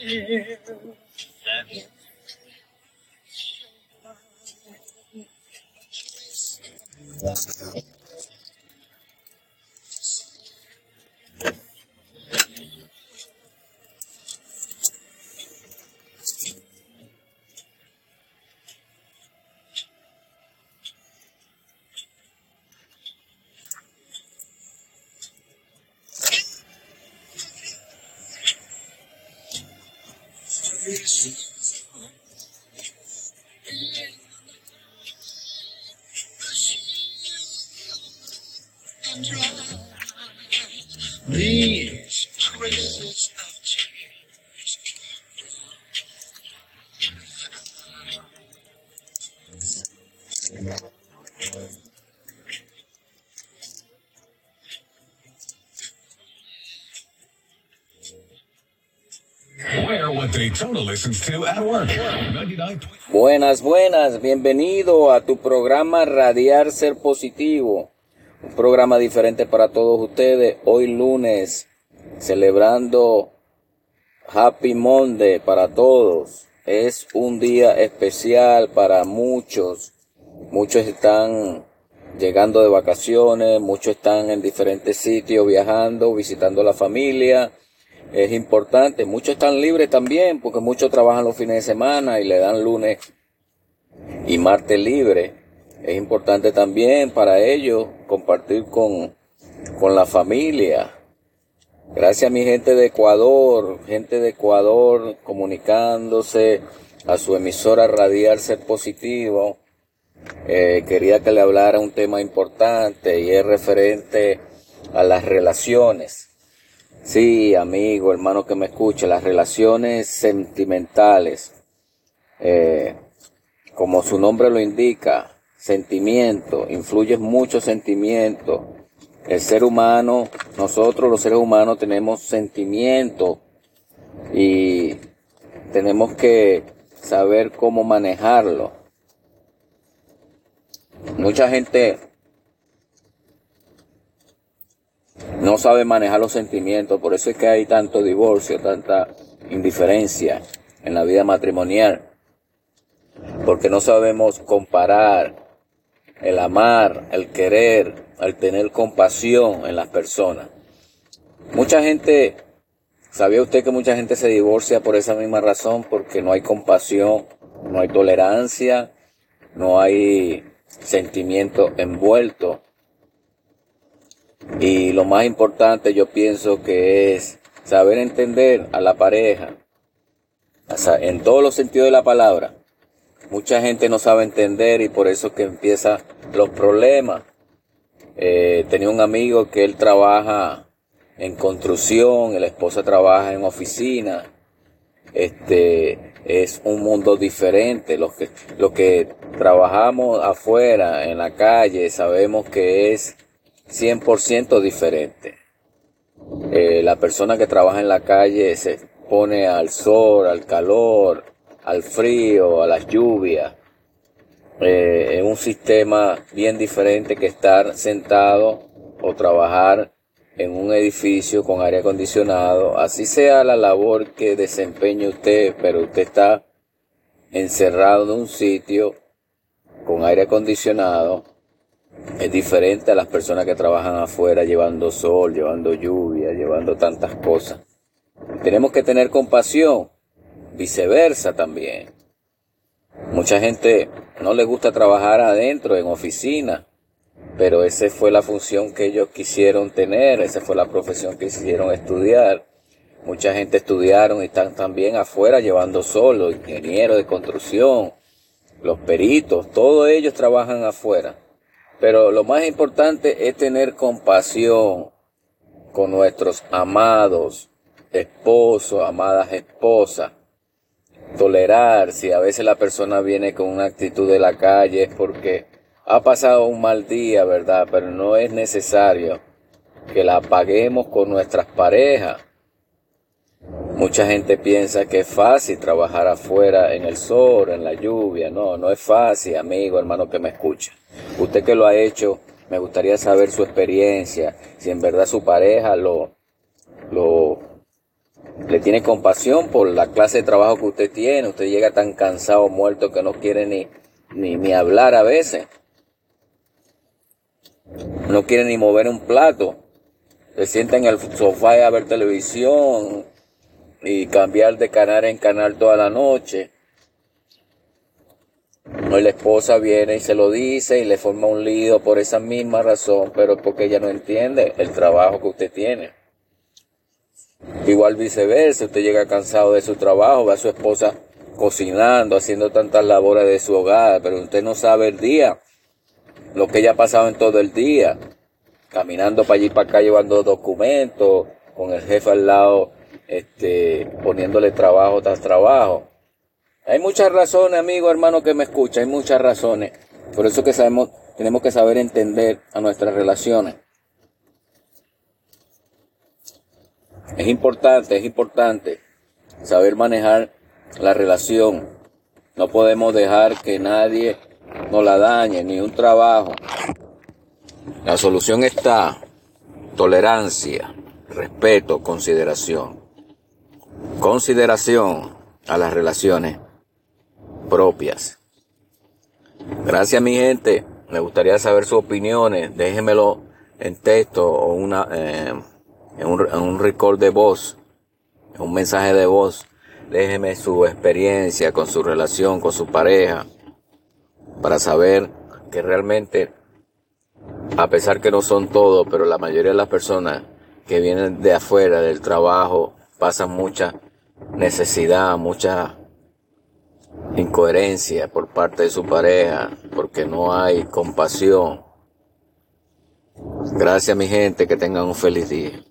Yeah. isso. Buenas, buenas, bienvenido a tu programa Radiar Ser Positivo, un programa diferente para todos ustedes. Hoy lunes, celebrando Happy Monday para todos. Es un día especial para muchos. Muchos están llegando de vacaciones, muchos están en diferentes sitios viajando, visitando a la familia. Es importante, muchos están libres también porque muchos trabajan los fines de semana y le dan lunes y martes libre. Es importante también para ellos compartir con, con la familia. Gracias a mi gente de Ecuador, gente de Ecuador comunicándose a su emisora Radial Ser Positivo. Eh, quería que le hablara un tema importante y es referente a las relaciones. Sí, amigo, hermano que me escuche, las relaciones sentimentales, eh, como su nombre lo indica, sentimiento, influye mucho sentimiento. El ser humano, nosotros los seres humanos tenemos sentimiento y tenemos que saber cómo manejarlo. Mucha gente no sabe manejar los sentimientos, por eso es que hay tanto divorcio, tanta indiferencia en la vida matrimonial, porque no sabemos comparar el amar, el querer, el tener compasión en las personas. Mucha gente, ¿sabía usted que mucha gente se divorcia por esa misma razón? Porque no hay compasión, no hay tolerancia, no hay sentimiento envuelto y lo más importante yo pienso que es saber entender a la pareja, en todos los sentidos de la palabra. Mucha gente no sabe entender y por eso que empiezan los problemas. Eh, tenía un amigo que él trabaja en construcción, la esposa trabaja en oficina. Este es un mundo diferente. Los que, los que trabajamos afuera, en la calle, sabemos que es 100% diferente. Eh, la persona que trabaja en la calle se pone al sol, al calor, al frío, a las lluvias. Eh, en un sistema bien diferente que estar sentado o trabajar en un edificio con aire acondicionado. Así sea la labor que desempeñe usted, pero usted está encerrado en un sitio con aire acondicionado es diferente a las personas que trabajan afuera llevando sol, llevando lluvia, llevando tantas cosas. Tenemos que tener compasión, viceversa también. Mucha gente no le gusta trabajar adentro, en oficina, pero esa fue la función que ellos quisieron tener, esa fue la profesión que quisieron estudiar. Mucha gente estudiaron y están también afuera llevando sol, los ingenieros de construcción, los peritos, todos ellos trabajan afuera. Pero lo más importante es tener compasión con nuestros amados, esposos, amadas esposas. Tolerar si a veces la persona viene con una actitud de la calle es porque ha pasado un mal día, ¿verdad? Pero no es necesario que la apaguemos con nuestras parejas. Mucha gente piensa que es fácil trabajar afuera en el sol, en la lluvia. No, no es fácil, amigo, hermano que me escucha. Usted que lo ha hecho, me gustaría saber su experiencia, si en verdad su pareja lo, lo, le tiene compasión por la clase de trabajo que usted tiene. Usted llega tan cansado, muerto, que no quiere ni, ni, ni hablar a veces. No quiere ni mover un plato. Se sienta en el sofá a ver televisión y cambiar de canal en canal toda la noche. No, la esposa viene y se lo dice y le forma un lío por esa misma razón, pero porque ella no entiende el trabajo que usted tiene. Igual viceversa, usted llega cansado de su trabajo, ve a su esposa cocinando, haciendo tantas labores de su hogar, pero usted no sabe el día, lo que ella ha pasado en todo el día, caminando para allí para acá llevando documentos, con el jefe al lado, este, poniéndole trabajo tras trabajo. Hay muchas razones, amigo, hermano, que me escucha, hay muchas razones. Por eso que sabemos, tenemos que saber entender a nuestras relaciones. Es importante, es importante saber manejar la relación. No podemos dejar que nadie nos la dañe, ni un trabajo. La solución está tolerancia, respeto, consideración. Consideración a las relaciones propias. Gracias mi gente. Me gustaría saber sus opiniones. Déjenmelo en texto o una, eh, en, un, en un record de voz, un mensaje de voz. Déjeme su experiencia con su relación, con su pareja, para saber que realmente, a pesar que no son todos, pero la mayoría de las personas que vienen de afuera del trabajo pasan mucha necesidad, mucha incoherencia por parte de su pareja, porque no hay compasión. Gracias mi gente, que tengan un feliz día.